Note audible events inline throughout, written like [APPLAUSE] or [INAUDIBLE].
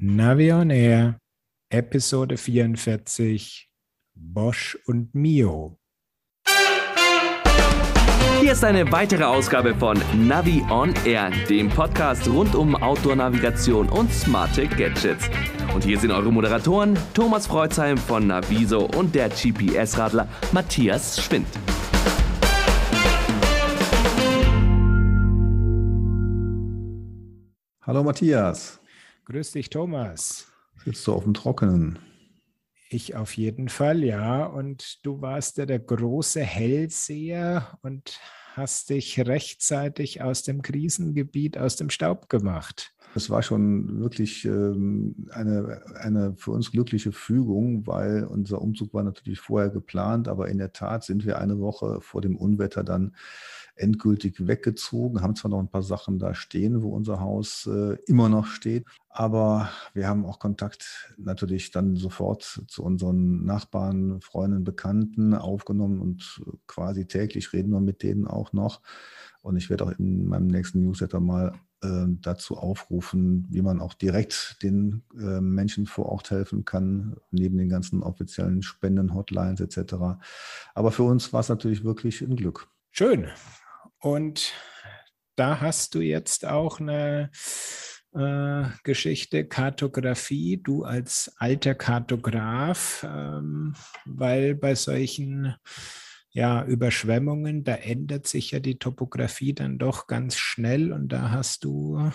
Navi on Air, Episode 44, Bosch und Mio. Hier ist eine weitere Ausgabe von Navi on Air, dem Podcast rund um Outdoor-Navigation und smarte Gadgets. Und hier sind eure Moderatoren Thomas Freuzheim von Naviso und der GPS-Radler Matthias Schwind. Hallo Matthias. Grüß dich, Thomas. Sitzt du auf dem Trockenen? Ich auf jeden Fall, ja. Und du warst ja der große Hellseher und hast dich rechtzeitig aus dem Krisengebiet, aus dem Staub gemacht. Es war schon wirklich ähm, eine, eine für uns glückliche Fügung, weil unser Umzug war natürlich vorher geplant, aber in der Tat sind wir eine Woche vor dem Unwetter dann endgültig weggezogen, haben zwar noch ein paar Sachen da stehen, wo unser Haus äh, immer noch steht, aber wir haben auch Kontakt natürlich dann sofort zu unseren Nachbarn, Freunden, Bekannten aufgenommen und quasi täglich reden wir mit denen auch noch. Und ich werde auch in meinem nächsten Newsletter mal äh, dazu aufrufen, wie man auch direkt den äh, Menschen vor Ort helfen kann, neben den ganzen offiziellen Spenden-Hotlines etc. Aber für uns war es natürlich wirklich ein Glück. Schön. Und da hast du jetzt auch eine äh, Geschichte, Kartografie, du als alter Kartograf, ähm, weil bei solchen ja, Überschwemmungen, da ändert sich ja die Topografie dann doch ganz schnell und da hast du ein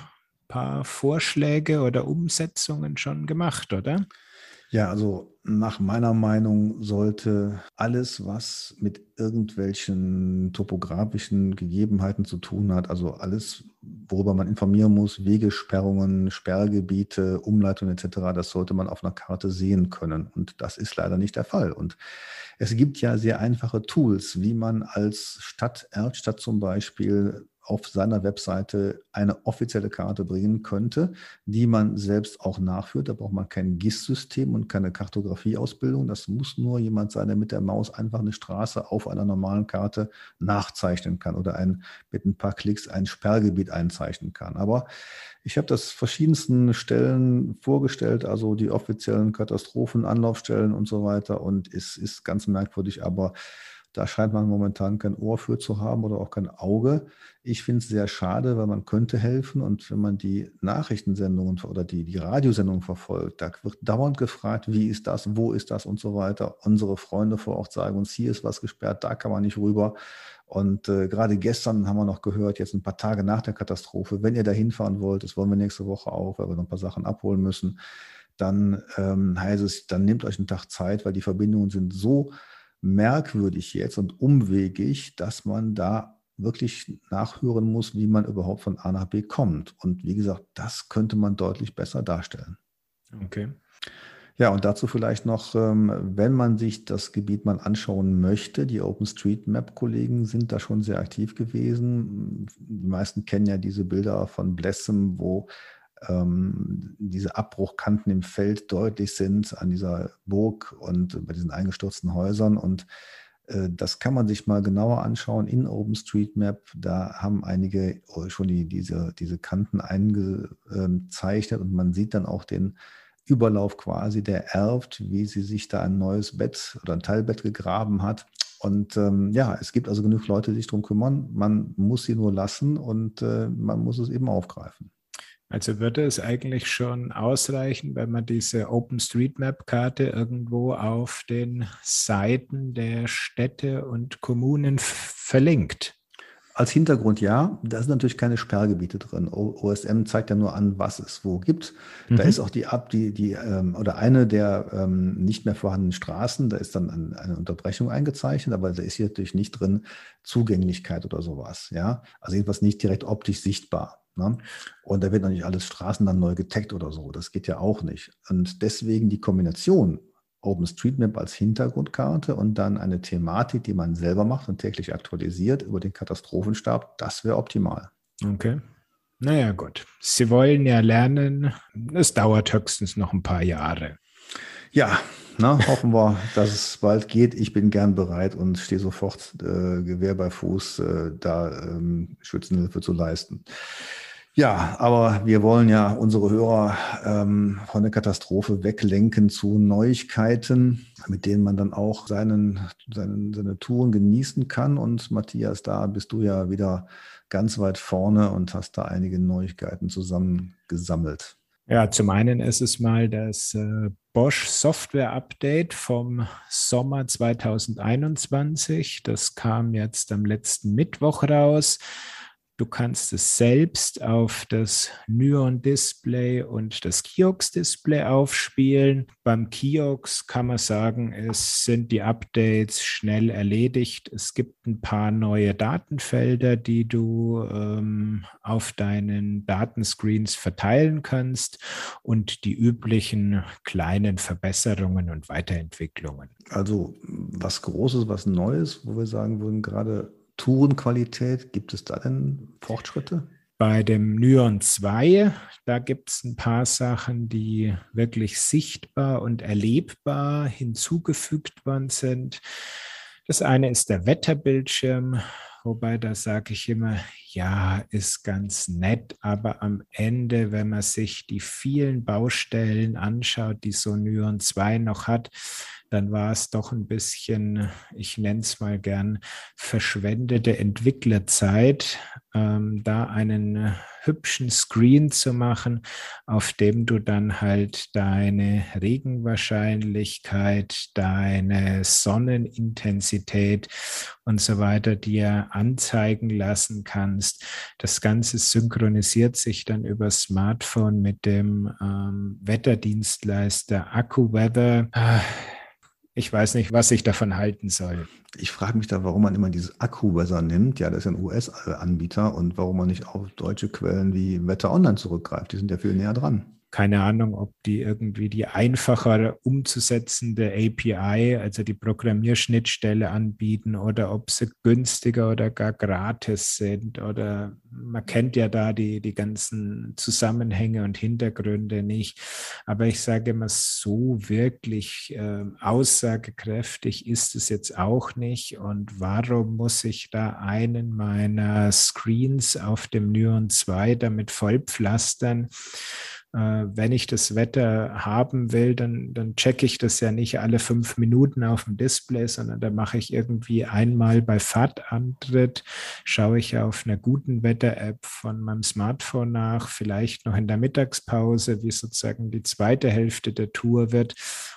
paar Vorschläge oder Umsetzungen schon gemacht, oder? Ja, also nach meiner Meinung sollte alles, was mit irgendwelchen topografischen Gegebenheiten zu tun hat, also alles, worüber man informieren muss, Wegesperrungen, Sperrgebiete, Umleitungen etc., das sollte man auf einer Karte sehen können. Und das ist leider nicht der Fall. Und es gibt ja sehr einfache Tools, wie man als Stadt, Erdstadt zum Beispiel, auf seiner Webseite eine offizielle Karte bringen könnte, die man selbst auch nachführt. Da braucht man kein GIS-System und keine Kartografieausbildung. Das muss nur jemand sein, der mit der Maus einfach eine Straße auf einer normalen Karte nachzeichnen kann oder ein, mit ein paar Klicks ein Sperrgebiet einzeichnen kann. Aber ich habe das verschiedensten Stellen vorgestellt, also die offiziellen Katastrophen, Anlaufstellen und so weiter. Und es ist ganz merkwürdig, aber da scheint man momentan kein Ohr für zu haben oder auch kein Auge. Ich finde es sehr schade, weil man könnte helfen. Und wenn man die Nachrichtensendungen oder die, die Radiosendungen verfolgt, da wird dauernd gefragt, wie ist das, wo ist das und so weiter. Unsere Freunde vor Ort sagen uns, hier ist was gesperrt, da kann man nicht rüber. Und äh, gerade gestern haben wir noch gehört, jetzt ein paar Tage nach der Katastrophe, wenn ihr da hinfahren wollt, das wollen wir nächste Woche auch, weil wir noch ein paar Sachen abholen müssen, dann ähm, heißt es, dann nehmt euch einen Tag Zeit, weil die Verbindungen sind so merkwürdig jetzt und umwegig, dass man da wirklich nachhören muss, wie man überhaupt von A nach B kommt. Und wie gesagt, das könnte man deutlich besser darstellen. Okay. Ja, und dazu vielleicht noch, ähm, wenn man sich das Gebiet mal anschauen möchte, die OpenStreetMap-Kollegen sind da schon sehr aktiv gewesen. Die meisten kennen ja diese Bilder von Blessem, wo ähm, diese Abbruchkanten im Feld deutlich sind an dieser Burg und bei diesen eingestürzten Häusern. Und äh, das kann man sich mal genauer anschauen in OpenStreetMap. Da haben einige schon die, diese, diese Kanten eingezeichnet und man sieht dann auch den Überlauf quasi, der erbt, wie sie sich da ein neues Bett oder ein Teilbett gegraben hat. Und ähm, ja, es gibt also genug Leute, die sich darum kümmern. Man muss sie nur lassen und äh, man muss es eben aufgreifen. Also würde es eigentlich schon ausreichen, wenn man diese OpenStreetMap-Karte irgendwo auf den Seiten der Städte und Kommunen verlinkt? Als Hintergrund ja, da sind natürlich keine Sperrgebiete drin. OSM zeigt ja nur an, was es wo gibt. Mhm. Da ist auch die ab, die, die ähm, oder eine der ähm, nicht mehr vorhandenen Straßen, da ist dann ein, eine Unterbrechung eingezeichnet, aber da ist hier natürlich nicht drin Zugänglichkeit oder sowas. Ja, also jedenfalls nicht direkt optisch sichtbar. Ne? Und da wird noch nicht alles Straßen dann neu getaggt oder so. Das geht ja auch nicht. Und deswegen die Kombination OpenStreetMap als Hintergrundkarte und dann eine Thematik, die man selber macht und täglich aktualisiert über den Katastrophenstab, das wäre optimal. Okay. Naja, gut. Sie wollen ja lernen. Es dauert höchstens noch ein paar Jahre. Ja, na, hoffen wir, [LAUGHS] dass es bald geht. Ich bin gern bereit und stehe sofort äh, Gewehr bei Fuß, äh, da ähm, Schützenhilfe zu leisten. Ja, aber wir wollen ja unsere Hörer ähm, von der Katastrophe weglenken zu Neuigkeiten, mit denen man dann auch seinen, seinen, seine Touren genießen kann. Und Matthias, da bist du ja wieder ganz weit vorne und hast da einige Neuigkeiten zusammengesammelt. Ja, zum einen ist es mal das äh, Bosch Software Update vom Sommer 2021. Das kam jetzt am letzten Mittwoch raus. Du kannst es selbst auf das Nyon-Display und das Kiox-Display aufspielen. Beim Kiox kann man sagen, es sind die Updates schnell erledigt. Es gibt ein paar neue Datenfelder, die du ähm, auf deinen Datenscreens verteilen kannst und die üblichen kleinen Verbesserungen und Weiterentwicklungen. Also was Großes, was Neues, wo wir sagen würden, gerade Tourenqualität, gibt es da denn Fortschritte? Bei dem Nyon 2, da gibt es ein paar Sachen, die wirklich sichtbar und erlebbar hinzugefügt worden sind. Das eine ist der Wetterbildschirm, wobei da sage ich immer, ja, ist ganz nett, aber am Ende, wenn man sich die vielen Baustellen anschaut, die so Nyon 2 noch hat, dann war es doch ein bisschen, ich nenne es mal gern, verschwendete Entwicklerzeit, ähm, da einen hübschen Screen zu machen, auf dem du dann halt deine Regenwahrscheinlichkeit, deine Sonnenintensität und so weiter dir anzeigen lassen kannst. Das Ganze synchronisiert sich dann über Smartphone mit dem ähm, Wetterdienstleister AccuWeather. Ah, ich weiß nicht, was ich davon halten soll. Ich frage mich da, warum man immer dieses Akku-Weather nimmt. Ja, das ist ein US-Anbieter und warum man nicht auf deutsche Quellen wie Wetter Online zurückgreift. Die sind ja viel näher dran keine Ahnung, ob die irgendwie die einfacher umzusetzende API, also die Programmierschnittstelle anbieten oder ob sie günstiger oder gar gratis sind oder man kennt ja da die, die ganzen Zusammenhänge und Hintergründe nicht. Aber ich sage immer, so wirklich äh, aussagekräftig ist es jetzt auch nicht. Und warum muss ich da einen meiner Screens auf dem Nyon 2 damit vollpflastern? Äh, wenn ich das Wetter haben will, dann, dann checke ich das ja nicht alle fünf Minuten auf dem Display, sondern da mache ich irgendwie einmal bei Fahrtantritt, schaue ich auf einer guten Wetter-App von meinem Smartphone nach, vielleicht noch in der Mittagspause, wie sozusagen die zweite Hälfte der Tour wird.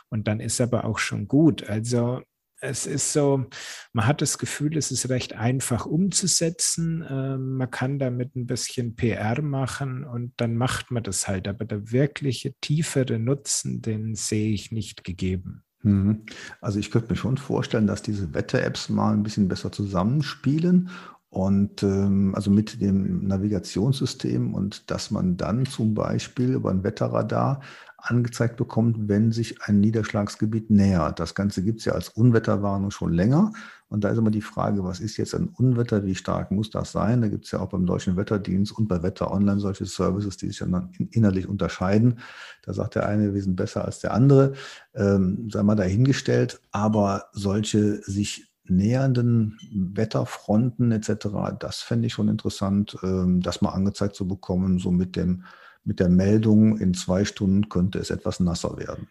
Und dann ist aber auch schon gut. Also es ist so, man hat das Gefühl, es ist recht einfach umzusetzen. Ähm, man kann damit ein bisschen PR machen und dann macht man das halt. Aber der wirkliche tiefere Nutzen, den sehe ich nicht gegeben. Mhm. Also ich könnte mir schon vorstellen, dass diese Wetter-Apps mal ein bisschen besser zusammenspielen und ähm, also mit dem Navigationssystem und dass man dann zum Beispiel über ein Wetterradar angezeigt bekommt, wenn sich ein Niederschlagsgebiet nähert. Das Ganze gibt es ja als Unwetterwarnung schon länger. Und da ist immer die Frage, was ist jetzt ein Unwetter, wie stark muss das sein? Da gibt es ja auch beim Deutschen Wetterdienst und bei Wetter Online solche Services, die sich dann innerlich unterscheiden. Da sagt der eine, wir sind besser als der andere, ähm, sei mal dahingestellt. Aber solche sich nähernden Wetterfronten etc., das fände ich schon interessant, ähm, das mal angezeigt zu bekommen, so mit dem mit der Meldung, in zwei Stunden könnte es etwas nasser werden.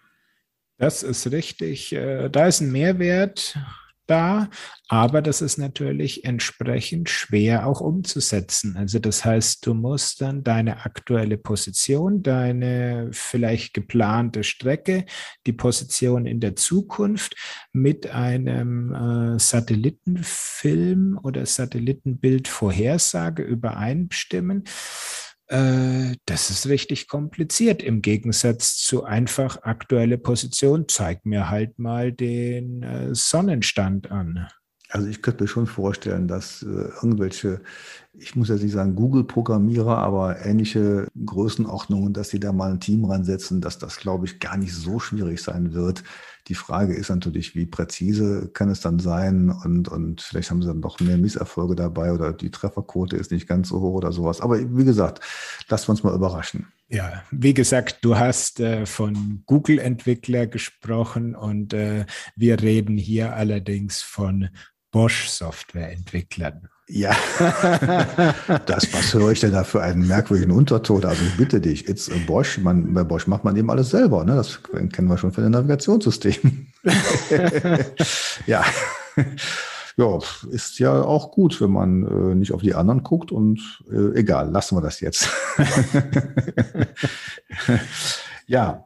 Das ist richtig. Äh, da ist ein Mehrwert da, aber das ist natürlich entsprechend schwer auch umzusetzen. Also das heißt, du musst dann deine aktuelle Position, deine vielleicht geplante Strecke, die Position in der Zukunft mit einem äh, Satellitenfilm oder Satellitenbildvorhersage übereinstimmen. Äh, das ist richtig kompliziert im Gegensatz zu einfach aktuelle Position. Zeig mir halt mal den äh, Sonnenstand an. Also ich könnte mir schon vorstellen, dass äh, irgendwelche, ich muss ja nicht sagen Google-Programmierer, aber ähnliche Größenordnungen, dass sie da mal ein Team ransetzen, dass das, glaube ich, gar nicht so schwierig sein wird, die Frage ist natürlich, wie präzise kann es dann sein und, und vielleicht haben sie dann doch mehr Misserfolge dabei oder die Trefferquote ist nicht ganz so hoch oder sowas. Aber wie gesagt, lassen wir uns mal überraschen. Ja, wie gesagt, du hast äh, von Google-Entwickler gesprochen und äh, wir reden hier allerdings von Bosch-Software-Entwicklern. Ja, [LAUGHS] das, was höre ich denn da für einen merkwürdigen Unterton? Also ich bitte dich, it's a Bosch. Man, bei Bosch macht man eben alles selber. Ne? Das kennen wir schon von den Navigationssystemen. [LAUGHS] ja. ja, ist ja auch gut, wenn man äh, nicht auf die anderen guckt und äh, egal, lassen wir das jetzt. [LAUGHS] ja,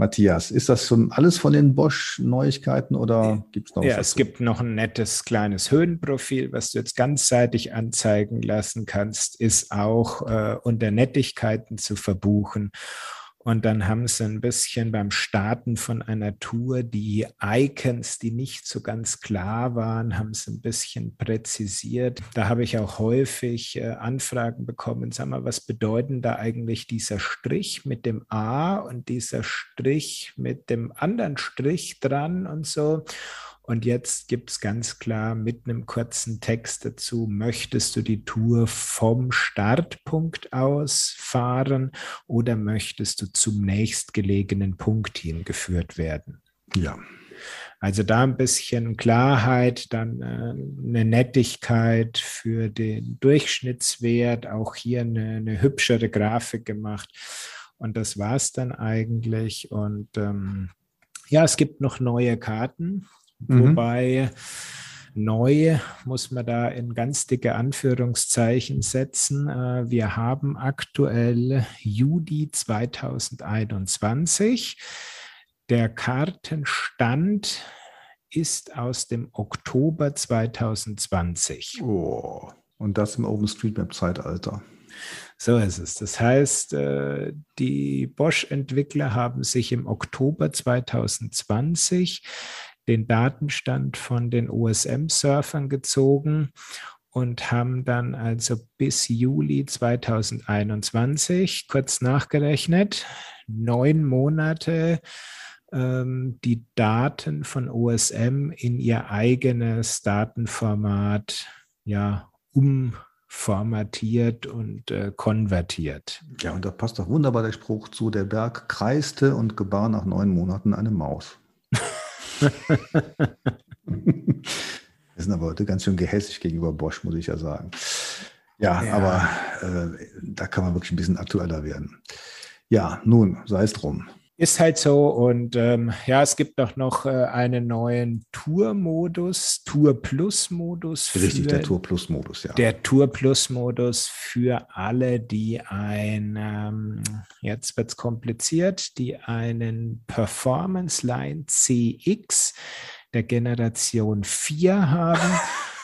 Matthias, ist das schon alles von den Bosch-Neuigkeiten oder gibt es noch Ja, es gibt noch ein nettes kleines Höhenprofil, was du jetzt ganzseitig anzeigen lassen kannst, ist auch äh, unter Nettigkeiten zu verbuchen. Und dann haben sie ein bisschen beim Starten von einer Tour die Icons, die nicht so ganz klar waren, haben sie ein bisschen präzisiert. Da habe ich auch häufig äh, Anfragen bekommen, sag mal, was bedeuten da eigentlich dieser Strich mit dem A und dieser Strich mit dem anderen Strich dran und so. Und jetzt gibt es ganz klar mit einem kurzen Text dazu, möchtest du die Tour vom Startpunkt aus fahren oder möchtest du zum nächstgelegenen Punkt hingeführt werden? Ja. Also da ein bisschen Klarheit, dann äh, eine Nettigkeit für den Durchschnittswert, auch hier eine, eine hübschere Grafik gemacht. Und das war es dann eigentlich. Und ähm, ja, es gibt noch neue Karten. Mhm. Wobei neu muss man da in ganz dicke Anführungszeichen setzen. Äh, wir haben aktuell Juli 2021. Der Kartenstand ist aus dem Oktober 2020. Oh, und das im OpenStreetMap-Zeitalter. So ist es. Das heißt, äh, die Bosch-Entwickler haben sich im Oktober 2020 den Datenstand von den OSM-Surfern gezogen und haben dann also bis Juli 2021, kurz nachgerechnet, neun Monate ähm, die Daten von OSM in ihr eigenes Datenformat ja, umformatiert und äh, konvertiert. Ja, und da passt doch wunderbar der Spruch zu, der Berg kreiste und gebar nach neun Monaten eine Maus. [LAUGHS] Wir sind aber heute ganz schön gehässig gegenüber Bosch, muss ich ja sagen. Ja, ja. aber äh, da kann man wirklich ein bisschen aktueller werden. Ja, nun, sei es drum. Ist halt so und ähm, ja, es gibt auch noch äh, einen neuen Tour-Modus, Tour Plus-Modus. Richtig, der Tour Plus-Modus, ja. Der Tour Plus-Modus für alle, die ein, ähm, jetzt wird es kompliziert, die einen Performance Line CX der Generation 4 haben. [LAUGHS]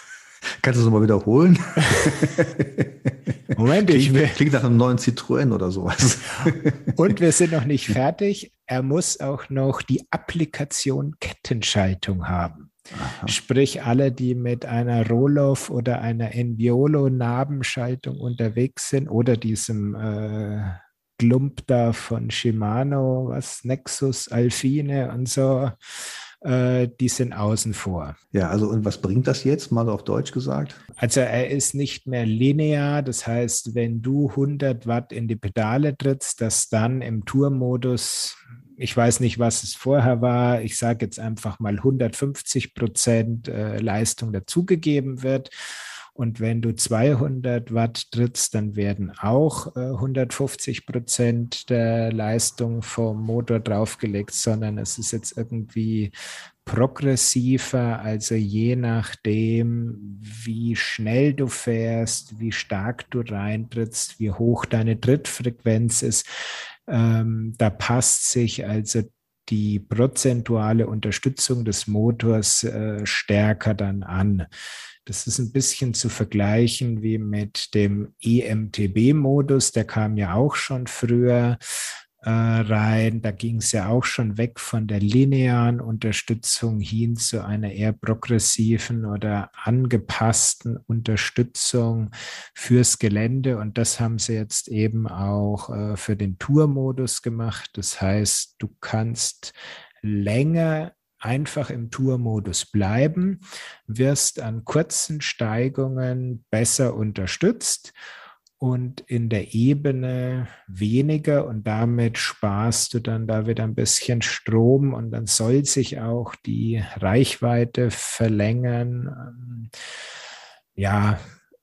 Kannst du es nochmal wiederholen? [LAUGHS] Moment, ich will. Klingt nach einem neuen Citroën oder sowas. [LAUGHS] Und wir sind noch nicht [LAUGHS] fertig. Er muss auch noch die Applikation Kettenschaltung haben. Aha. Sprich, alle, die mit einer Roloff oder einer Enviolo-Nabenschaltung unterwegs sind oder diesem äh, Glump da von Shimano, was Nexus, Alfine und so, äh, die sind außen vor. Ja, also und was bringt das jetzt, mal auf Deutsch gesagt? Also er ist nicht mehr linear, das heißt, wenn du 100 Watt in die Pedale trittst, dass dann im Tourmodus ich weiß nicht, was es vorher war. Ich sage jetzt einfach mal 150 Prozent äh, Leistung dazugegeben wird. Und wenn du 200 Watt trittst, dann werden auch äh, 150 Prozent der Leistung vom Motor draufgelegt, sondern es ist jetzt irgendwie progressiver, also je nachdem, wie schnell du fährst, wie stark du reintrittst, wie hoch deine Trittfrequenz ist. Ähm, da passt sich also die prozentuale Unterstützung des Motors äh, stärker dann an. Das ist ein bisschen zu vergleichen wie mit dem EMTB-Modus, der kam ja auch schon früher äh, rein. Da ging es ja auch schon weg von der linearen Unterstützung hin zu einer eher progressiven oder angepassten Unterstützung fürs Gelände. Und das haben sie jetzt eben auch äh, für den Tour-Modus gemacht. Das heißt, du kannst länger einfach im Tour-Modus bleiben, wirst an kurzen Steigungen besser unterstützt und in der Ebene weniger und damit sparst du dann da wieder ein bisschen Strom und dann soll sich auch die Reichweite verlängern. Ja,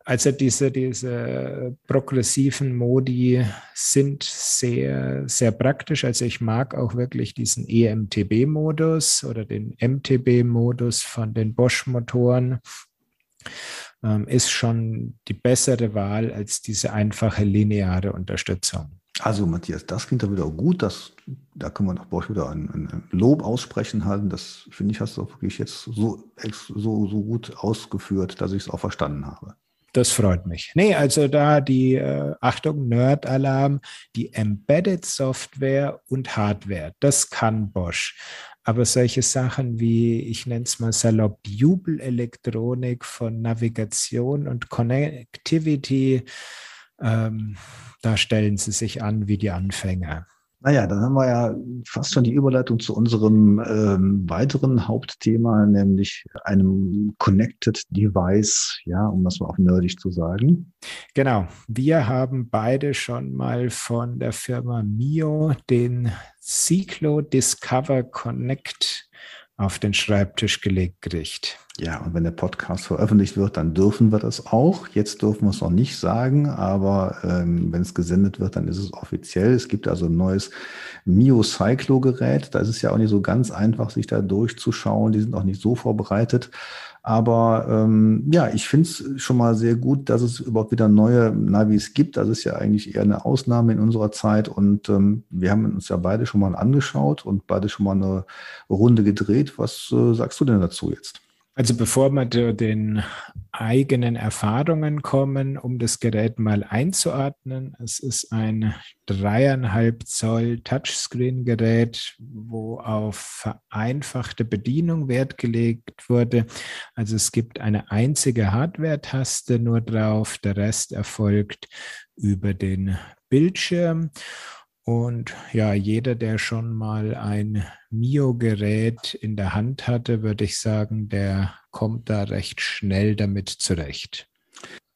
Also diese, diese progressiven Modi sind sehr, sehr praktisch. Also ich mag auch wirklich diesen EMTB-Modus oder den MTB-Modus von den Bosch-Motoren. Ähm, ist schon die bessere Wahl als diese einfache lineare Unterstützung. Also Matthias, das klingt doch wieder gut. Das, da können wir nach Bosch wieder ein, ein Lob aussprechen halten. Das finde ich, hast du auch wirklich jetzt so, so, so gut ausgeführt, dass ich es auch verstanden habe. Das freut mich. Nee, also da die, äh, Achtung, Nerd-Alarm, die Embedded Software und Hardware, das kann Bosch. Aber solche Sachen wie, ich nenne es mal salopp, Jubelelektronik von Navigation und Connectivity, ähm, da stellen sie sich an wie die Anfänger. Naja, dann haben wir ja fast schon die Überleitung zu unserem ähm, weiteren Hauptthema, nämlich einem Connected Device, ja, um das mal auch nerdig zu sagen. Genau. Wir haben beide schon mal von der Firma Mio den Cyclo Discover Connect auf den Schreibtisch gelegt kriegt. Ja, und wenn der Podcast veröffentlicht wird, dann dürfen wir das auch. Jetzt dürfen wir es noch nicht sagen, aber ähm, wenn es gesendet wird, dann ist es offiziell. Es gibt also ein neues Mio Cyclo Gerät. Da ist es ja auch nicht so ganz einfach, sich da durchzuschauen. Die sind auch nicht so vorbereitet. Aber ähm, ja, ich finde es schon mal sehr gut, dass es überhaupt wieder neue Navis gibt. Das ist ja eigentlich eher eine Ausnahme in unserer Zeit. Und ähm, wir haben uns ja beide schon mal angeschaut und beide schon mal eine Runde gedreht. Was äh, sagst du denn dazu jetzt? Also bevor wir zu den eigenen Erfahrungen kommen, um das Gerät mal einzuordnen, es ist ein dreieinhalb Zoll Touchscreen-Gerät, wo auf vereinfachte Bedienung Wert gelegt wurde. Also es gibt eine einzige Hardware-Taste nur drauf, der Rest erfolgt über den Bildschirm. Und ja, jeder, der schon mal ein Mio-Gerät in der Hand hatte, würde ich sagen, der kommt da recht schnell damit zurecht.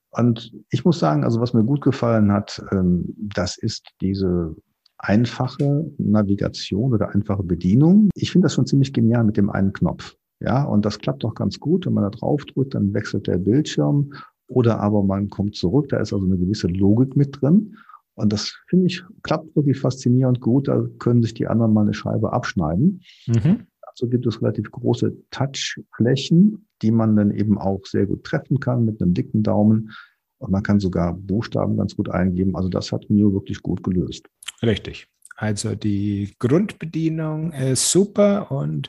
Und ich muss sagen, also was mir gut gefallen hat, ähm, das ist diese einfache Navigation oder einfache Bedienung. Ich finde das schon ziemlich genial mit dem einen Knopf. Ja, und das klappt auch ganz gut. Wenn man da drauf drückt, dann wechselt der Bildschirm oder aber man kommt zurück. Da ist also eine gewisse Logik mit drin. Und das finde ich, klappt wirklich faszinierend gut. Da können sich die anderen mal eine Scheibe abschneiden. Mhm. Dazu gibt es relativ große Touchflächen, die man dann eben auch sehr gut treffen kann mit einem dicken Daumen. Und man kann sogar Buchstaben ganz gut eingeben. Also das hat Mio wirklich gut gelöst. Richtig. Also die Grundbedienung ist super und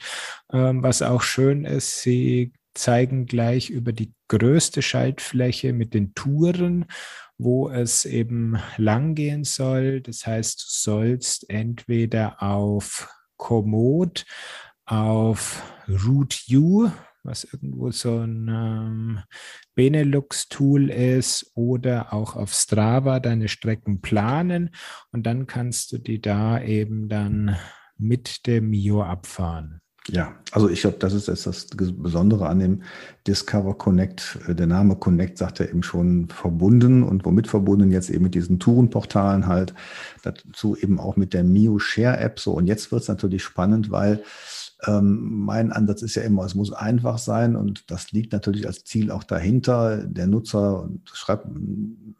ähm, was auch schön ist, sie zeigen gleich über die größte Schaltfläche mit den Touren wo es eben lang gehen soll. Das heißt, du sollst entweder auf Komoot, auf Root U, was irgendwo so ein ähm, Benelux-Tool ist, oder auch auf Strava deine Strecken planen und dann kannst du die da eben dann mit dem Mio abfahren. Ja, also ich glaube, das ist jetzt das Besondere an dem Discover Connect. Äh, der Name Connect sagt ja eben schon verbunden und womit verbunden jetzt eben mit diesen Tourenportalen halt. Dazu eben auch mit der Mio Share App so. Und jetzt wird es natürlich spannend, weil ähm, mein Ansatz ist ja immer, es muss einfach sein und das liegt natürlich als Ziel auch dahinter. Der Nutzer schreibt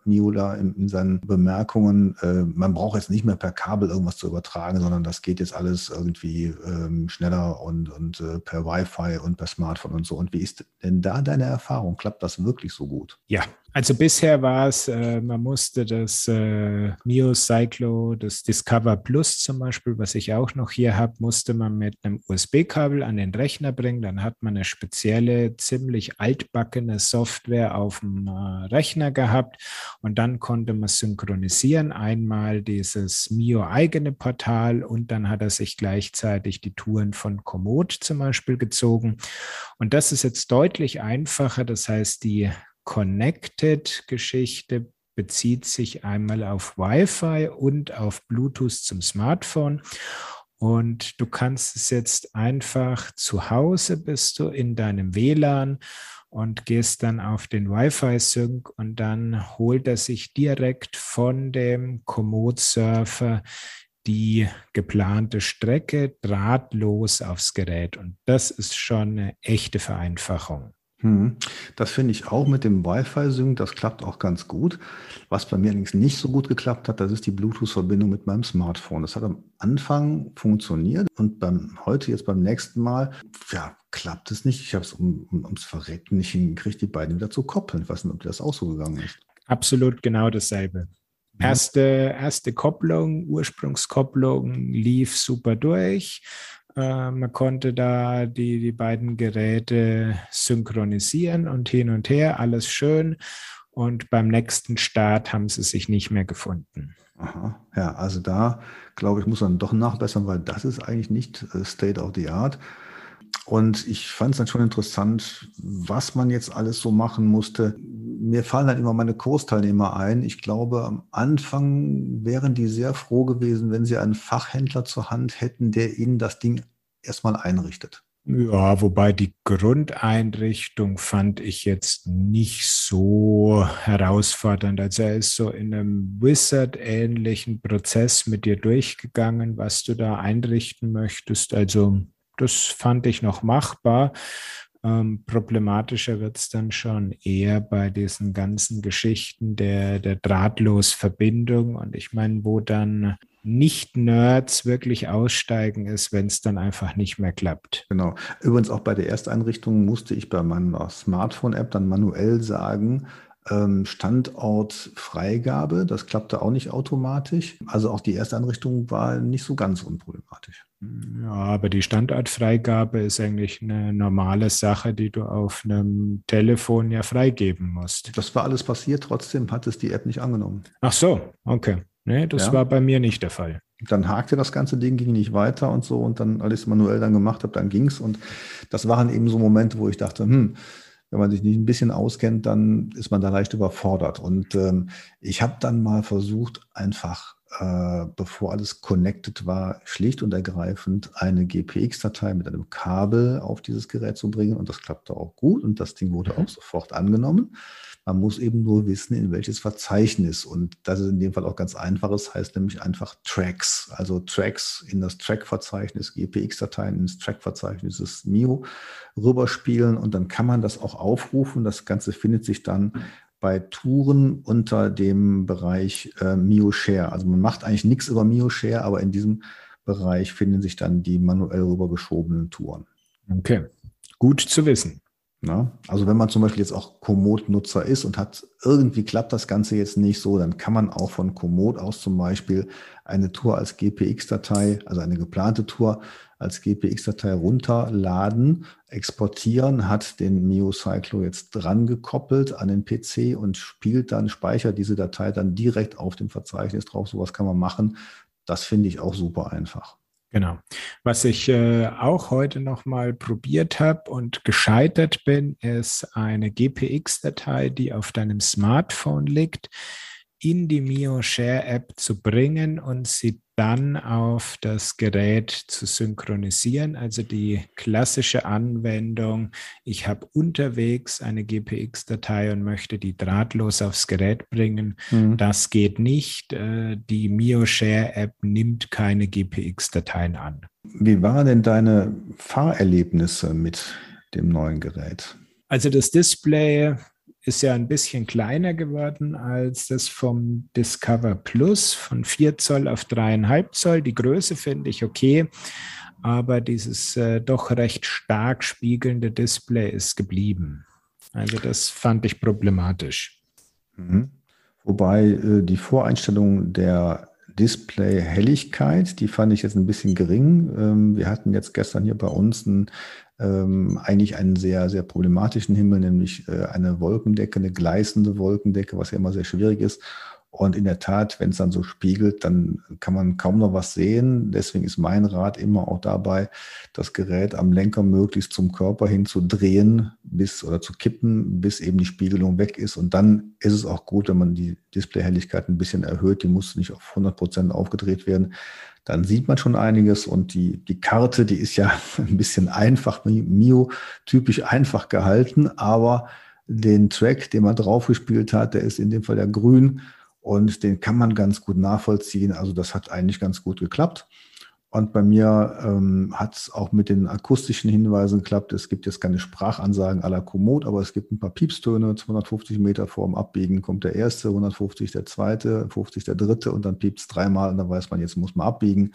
Miula in, in seinen Bemerkungen, äh, man braucht jetzt nicht mehr per Kabel irgendwas zu übertragen, sondern das geht jetzt alles irgendwie ähm, schneller und, und äh, per Wi-Fi und per Smartphone und so. Und wie ist denn da deine Erfahrung? Klappt das wirklich so gut? Ja, also bisher war es, äh, man musste das äh, Mio Cyclo, das Discover Plus zum Beispiel, was ich auch noch hier habe, musste man mit einem USB-Kabel an den Rechner bringen. Dann hat man eine spezielle, ziemlich altbackene Software auf dem äh, Rechner gehabt und dann konnte man synchronisieren. Einmal dieses Mio eigene Portal und dann hat er sich gleichzeitig die Touren von Komoot zum Beispiel gezogen. Und das ist jetzt deutlich einfacher. Das heißt, die Connected-Geschichte bezieht sich einmal auf Wi-Fi und auf Bluetooth zum Smartphone. Und du kannst es jetzt einfach zu Hause bist du in deinem WLAN und gehst dann auf den Wi-Fi-Sync und dann holt er sich direkt von dem Komoot-Surfer die geplante Strecke drahtlos aufs Gerät. Und das ist schon eine echte Vereinfachung. Hm. Das finde ich auch mit dem Wi-Fi-Sync, das klappt auch ganz gut. Was bei mir allerdings nicht so gut geklappt hat, das ist die Bluetooth-Verbindung mit meinem Smartphone. Das hat am Anfang funktioniert und beim heute jetzt beim nächsten Mal, ja, klappt es nicht. Ich habe es um, um, ums Verrecken nicht hingekriegt, die beiden wieder zu koppeln. Ich weiß nicht, ob dir das auch so gegangen ist. Absolut genau dasselbe. Erste, erste Kopplung, Ursprungskopplung lief super durch. Äh, man konnte da die, die beiden Geräte synchronisieren und hin und her, alles schön. Und beim nächsten Start haben sie sich nicht mehr gefunden. Aha. Ja, also da glaube ich, muss man doch nachbessern, weil das ist eigentlich nicht äh, State of the Art. Und ich fand es dann schon interessant, was man jetzt alles so machen musste. Mir fallen dann immer meine Kursteilnehmer ein. Ich glaube, am Anfang wären die sehr froh gewesen, wenn sie einen Fachhändler zur Hand hätten, der ihnen das Ding erstmal einrichtet. Ja, wobei die Grundeinrichtung fand ich jetzt nicht so herausfordernd. Also er ist so in einem Wizard-ähnlichen Prozess mit dir durchgegangen, was du da einrichten möchtest. Also das fand ich noch machbar. Ähm, problematischer wird es dann schon eher bei diesen ganzen Geschichten der, der Drahtlosverbindung. Und ich meine, wo dann nicht-Nerds wirklich aussteigen ist, wenn es dann einfach nicht mehr klappt. Genau. Übrigens auch bei der Ersteinrichtung musste ich bei meiner Smartphone-App dann manuell sagen, ähm, Standortfreigabe, das klappte auch nicht automatisch. Also auch die Ersteinrichtung war nicht so ganz unproblematisch. Ja, aber die Standortfreigabe ist eigentlich eine normale Sache, die du auf einem Telefon ja freigeben musst. Das war alles passiert, trotzdem hat es die App nicht angenommen. Ach so, okay. Nee, das ja. war bei mir nicht der Fall. Dann hakte das ganze Ding, ging nicht weiter und so. Und dann, als ich es manuell dann gemacht habe, dann ging es. Und das waren eben so Momente, wo ich dachte, hm, wenn man sich nicht ein bisschen auskennt, dann ist man da leicht überfordert. Und ähm, ich habe dann mal versucht, einfach, äh, bevor alles connected war, schlicht und ergreifend eine GPX-Datei mit einem Kabel auf dieses Gerät zu bringen. Und das klappte auch gut und das Ding wurde auch sofort angenommen. Man muss eben nur wissen, in welches Verzeichnis. Und das ist in dem Fall auch ganz einfach. Es heißt nämlich einfach Tracks. Also Tracks in das Track-Verzeichnis, GPX-Dateien ins Track-Verzeichnis des MIO rüberspielen. Und dann kann man das auch aufrufen. Das Ganze findet sich dann bei Touren unter dem Bereich äh, Mio Share. Also man macht eigentlich nichts über Mio Share, aber in diesem Bereich finden sich dann die manuell rübergeschobenen Touren. Okay, gut zu wissen. Na, also wenn man zum Beispiel jetzt auch Komoot-Nutzer ist und hat irgendwie klappt das Ganze jetzt nicht so, dann kann man auch von Komoot aus zum Beispiel eine Tour als GPX-Datei, also eine geplante Tour als GPX-Datei runterladen, exportieren, hat den MioCyclo jetzt dran gekoppelt an den PC und spielt dann, speichert diese Datei dann direkt auf dem Verzeichnis drauf. Sowas kann man machen. Das finde ich auch super einfach. Genau. Was ich äh, auch heute nochmal probiert habe und gescheitert bin, ist eine GPX-Datei, die auf deinem Smartphone liegt, in die Mio Share App zu bringen und sie dann auf das Gerät zu synchronisieren. Also die klassische Anwendung, ich habe unterwegs eine GPX-Datei und möchte die drahtlos aufs Gerät bringen. Mhm. Das geht nicht. Äh, die Mio Share App nimmt keine GPX-Dateien an. Wie waren denn deine Fahrerlebnisse mit dem neuen Gerät? Also das Display ist ja ein bisschen kleiner geworden als das vom Discover Plus von 4 Zoll auf 3,5 Zoll. Die Größe finde ich okay, aber dieses äh, doch recht stark spiegelnde Display ist geblieben. Also das fand ich problematisch. Mhm. Wobei äh, die Voreinstellung der Display-Helligkeit, die fand ich jetzt ein bisschen gering. Ähm, wir hatten jetzt gestern hier bei uns ein ähm, eigentlich einen sehr, sehr problematischen Himmel, nämlich äh, eine Wolkendecke, eine gleißende Wolkendecke, was ja immer sehr schwierig ist. Und in der Tat, wenn es dann so spiegelt, dann kann man kaum noch was sehen. Deswegen ist mein Rat immer auch dabei, das Gerät am Lenker möglichst zum Körper hin zu drehen bis oder zu kippen, bis eben die Spiegelung weg ist. Und dann ist es auch gut, wenn man die Displayhelligkeit ein bisschen erhöht. Die muss nicht auf 100 Prozent aufgedreht werden dann sieht man schon einiges und die, die Karte, die ist ja [LAUGHS] ein bisschen einfach, Mio-typisch einfach gehalten, aber den Track, den man draufgespielt hat, der ist in dem Fall ja grün und den kann man ganz gut nachvollziehen. Also das hat eigentlich ganz gut geklappt. Und bei mir ähm, hat es auch mit den akustischen Hinweisen geklappt. Es gibt jetzt keine Sprachansagen à la Komoot, aber es gibt ein paar Piepstöne. 250 Meter vor dem Abbiegen kommt der erste, 150 der zweite, 50 der dritte und dann piept es dreimal und dann weiß man, jetzt muss man abbiegen.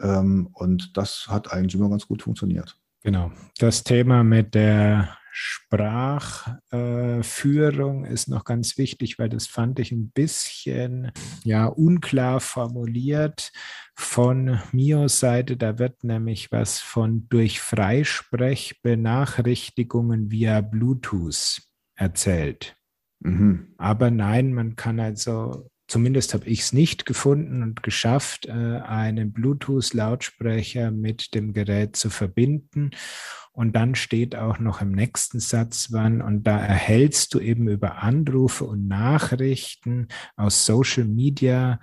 Ähm, und das hat eigentlich immer ganz gut funktioniert. Genau. Das Thema mit der Sprachführung äh, ist noch ganz wichtig, weil das fand ich ein bisschen ja, unklar formuliert von Mios Seite. Da wird nämlich was von durch Freisprechbenachrichtigungen via Bluetooth erzählt. Mhm. Aber nein, man kann also zumindest habe ich es nicht gefunden und geschafft, äh, einen Bluetooth-Lautsprecher mit dem Gerät zu verbinden. Und dann steht auch noch im nächsten Satz wann, und da erhältst du eben über Anrufe und Nachrichten aus Social Media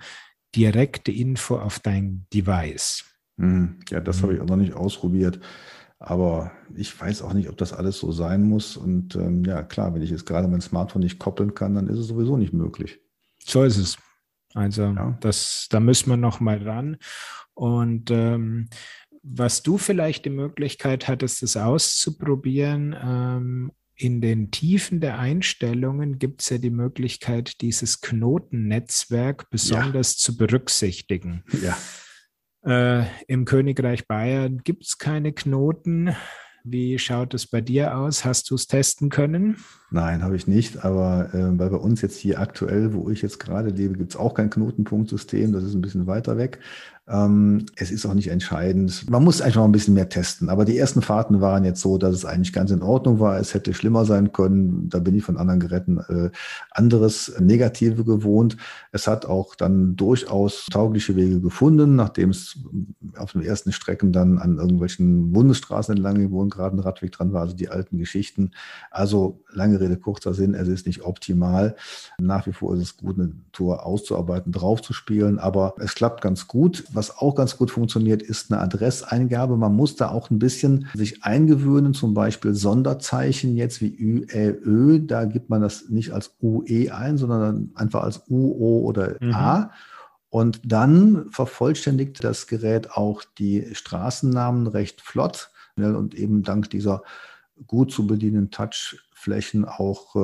direkte Info auf dein Device. Hm, ja, das habe ich auch noch nicht ausprobiert. Aber ich weiß auch nicht, ob das alles so sein muss. Und ähm, ja, klar, wenn ich jetzt gerade mein Smartphone nicht koppeln kann, dann ist es sowieso nicht möglich. So ist es. Also ja. das, da müssen wir noch mal ran. Und ähm, was du vielleicht die Möglichkeit hattest, das auszuprobieren, ähm, in den Tiefen der Einstellungen gibt es ja die Möglichkeit, dieses Knotennetzwerk besonders ja. zu berücksichtigen. Ja. Äh, Im Königreich Bayern gibt es keine Knoten. Wie schaut es bei dir aus? Hast du es testen können? Nein, habe ich nicht. Aber äh, weil bei uns jetzt hier aktuell, wo ich jetzt gerade lebe, gibt es auch kein Knotenpunktsystem. Das ist ein bisschen weiter weg. Ähm, es ist auch nicht entscheidend. Man muss einfach ein bisschen mehr testen. Aber die ersten Fahrten waren jetzt so, dass es eigentlich ganz in Ordnung war. Es hätte schlimmer sein können. Da bin ich von anderen Geräten äh, anderes Negative gewohnt. Es hat auch dann durchaus taugliche Wege gefunden, nachdem es auf den ersten Strecken dann an irgendwelchen Bundesstraßen entlang gewohnt, gerade ein Radweg dran war, also die alten Geschichten. Also lange Rede, kurzer Sinn, es ist nicht optimal. Nach wie vor ist es gut, eine Tour auszuarbeiten, draufzuspielen, aber es klappt ganz gut. Was auch ganz gut funktioniert, ist eine Adresseingabe. Man muss da auch ein bisschen sich eingewöhnen, zum Beispiel Sonderzeichen jetzt wie Ü, Ä, Ö. Da gibt man das nicht als UE ein, sondern einfach als U, O oder mhm. A. Und dann vervollständigt das Gerät auch die Straßennamen recht flott und eben dank dieser gut zu bedienenden Touchflächen auch äh,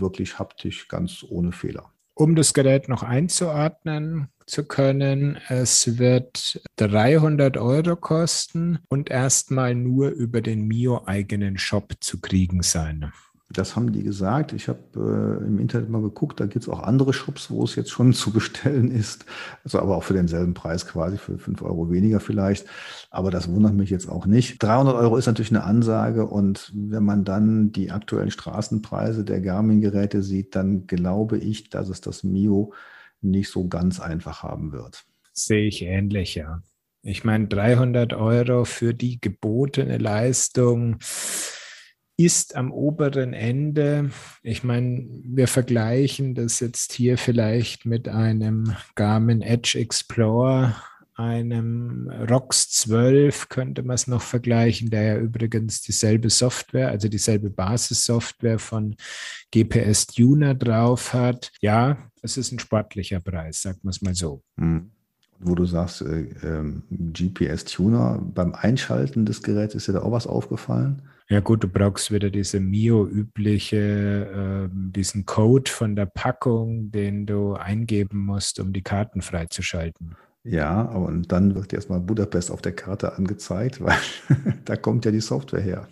wirklich haptisch ganz ohne Fehler. Um das Gerät noch einzuordnen zu können, es wird 300 Euro kosten und erstmal nur über den Mio eigenen Shop zu kriegen sein. Das haben die gesagt. Ich habe äh, im Internet mal geguckt, da gibt es auch andere Shops, wo es jetzt schon [LAUGHS] zu bestellen ist. Also aber auch für denselben Preis quasi, für 5 Euro weniger vielleicht. Aber das wundert mich jetzt auch nicht. 300 Euro ist natürlich eine Ansage und wenn man dann die aktuellen Straßenpreise der Garmin-Geräte sieht, dann glaube ich, dass es das Mio nicht so ganz einfach haben wird. Sehe ich ähnlich, ja. Ich meine, 300 Euro für die gebotene Leistung ist am oberen Ende. Ich meine, wir vergleichen das jetzt hier vielleicht mit einem Garmin Edge Explorer, einem ROX 12 könnte man es noch vergleichen, der ja übrigens dieselbe Software, also dieselbe Basissoftware von GPS Tuner drauf hat. Ja, es ist ein sportlicher Preis, sagt man es mal so. Mhm wo du sagst, äh, äh, GPS-Tuner, beim Einschalten des Geräts ist dir da auch was aufgefallen? Ja gut, du brauchst wieder diese Mio-übliche, äh, diesen Code von der Packung, den du eingeben musst, um die Karten freizuschalten. Ja, und dann wird erstmal Budapest auf der Karte angezeigt, weil [LAUGHS] da kommt ja die Software her.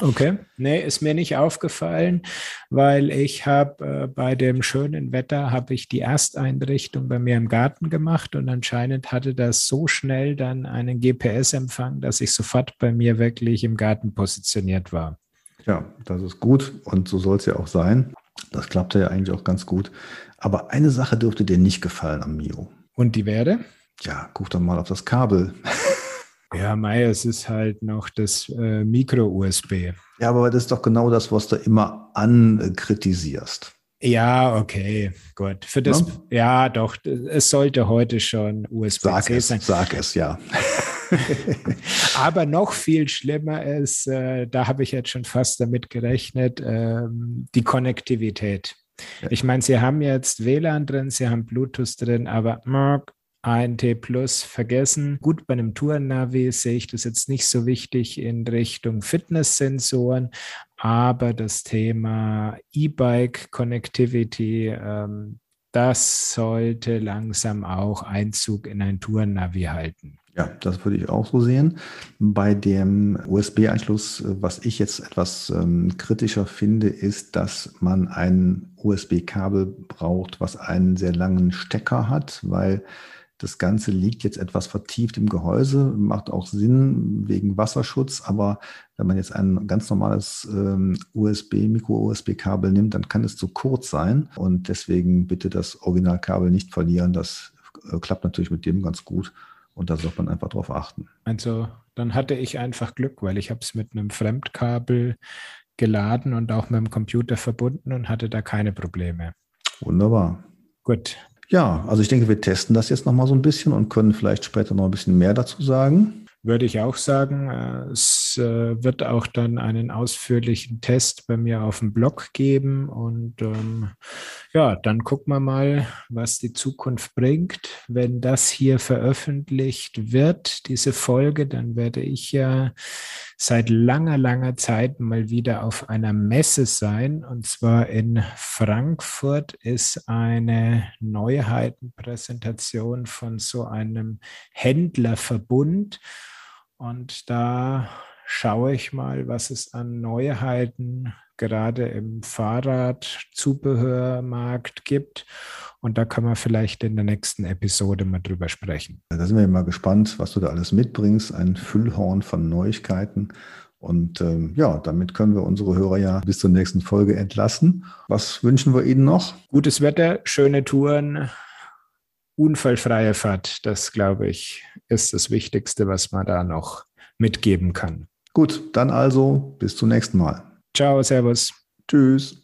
Okay, nee, ist mir nicht aufgefallen, weil ich habe äh, bei dem schönen Wetter habe ich die Ersteinrichtung bei mir im Garten gemacht und anscheinend hatte das so schnell dann einen GPS-Empfang, dass ich sofort bei mir wirklich im Garten positioniert war. Ja, das ist gut und so soll es ja auch sein. Das klappte ja eigentlich auch ganz gut. Aber eine Sache dürfte dir nicht gefallen am Mio. Und die wäre? Ja, guck doch mal auf das Kabel. [LAUGHS] Ja, Mai, es ist halt noch das äh, Micro-USB. Ja, aber das ist doch genau das, was du immer ankritisierst. Ja, okay, gut. Für das, ja? ja, doch, es sollte heute schon USB-C sein. Sag es, ja. [LAUGHS] Aber noch viel schlimmer ist, äh, da habe ich jetzt schon fast damit gerechnet, äh, die Konnektivität. Ich meine, Sie haben jetzt WLAN drin, Sie haben Bluetooth drin, aber ANT Plus vergessen. Gut, bei einem Tourennavi sehe ich das jetzt nicht so wichtig in Richtung Fitnesssensoren, aber das Thema E-Bike Connectivity, ähm, das sollte langsam auch Einzug in ein Tourennavi halten. Ja, das würde ich auch so sehen. Bei dem USB-Anschluss, was ich jetzt etwas ähm, kritischer finde, ist, dass man ein USB-Kabel braucht, was einen sehr langen Stecker hat, weil das Ganze liegt jetzt etwas vertieft im Gehäuse, macht auch Sinn wegen Wasserschutz, aber wenn man jetzt ein ganz normales ähm, USB, Micro-USB-Kabel nimmt, dann kann es zu kurz sein und deswegen bitte das Originalkabel nicht verlieren. Das äh, klappt natürlich mit dem ganz gut und da sollte man einfach drauf achten. Also dann hatte ich einfach Glück, weil ich habe es mit einem Fremdkabel geladen und auch mit dem Computer verbunden und hatte da keine Probleme. Wunderbar. Gut, ja, also ich denke, wir testen das jetzt nochmal so ein bisschen und können vielleicht später noch ein bisschen mehr dazu sagen würde ich auch sagen. Äh, es äh, wird auch dann einen ausführlichen Test bei mir auf dem Blog geben. Und ähm, ja, dann gucken wir mal, was die Zukunft bringt. Wenn das hier veröffentlicht wird, diese Folge, dann werde ich ja seit langer, langer Zeit mal wieder auf einer Messe sein. Und zwar in Frankfurt ist eine Neuheitenpräsentation von so einem Händlerverbund. Und da schaue ich mal, was es an Neuheiten gerade im Fahrradzubehörmarkt gibt. Und da kann man vielleicht in der nächsten Episode mal drüber sprechen. Da sind wir mal gespannt, was du da alles mitbringst. Ein Füllhorn von Neuigkeiten. Und ähm, ja, damit können wir unsere Hörer ja bis zur nächsten Folge entlassen. Was wünschen wir Ihnen noch? Gutes Wetter, schöne Touren, unfallfreie Fahrt, das glaube ich, ist das Wichtigste, was man da noch mitgeben kann. Gut, dann also bis zum nächsten Mal. Ciao, Servus. Tschüss.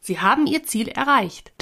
Sie haben Ihr Ziel erreicht.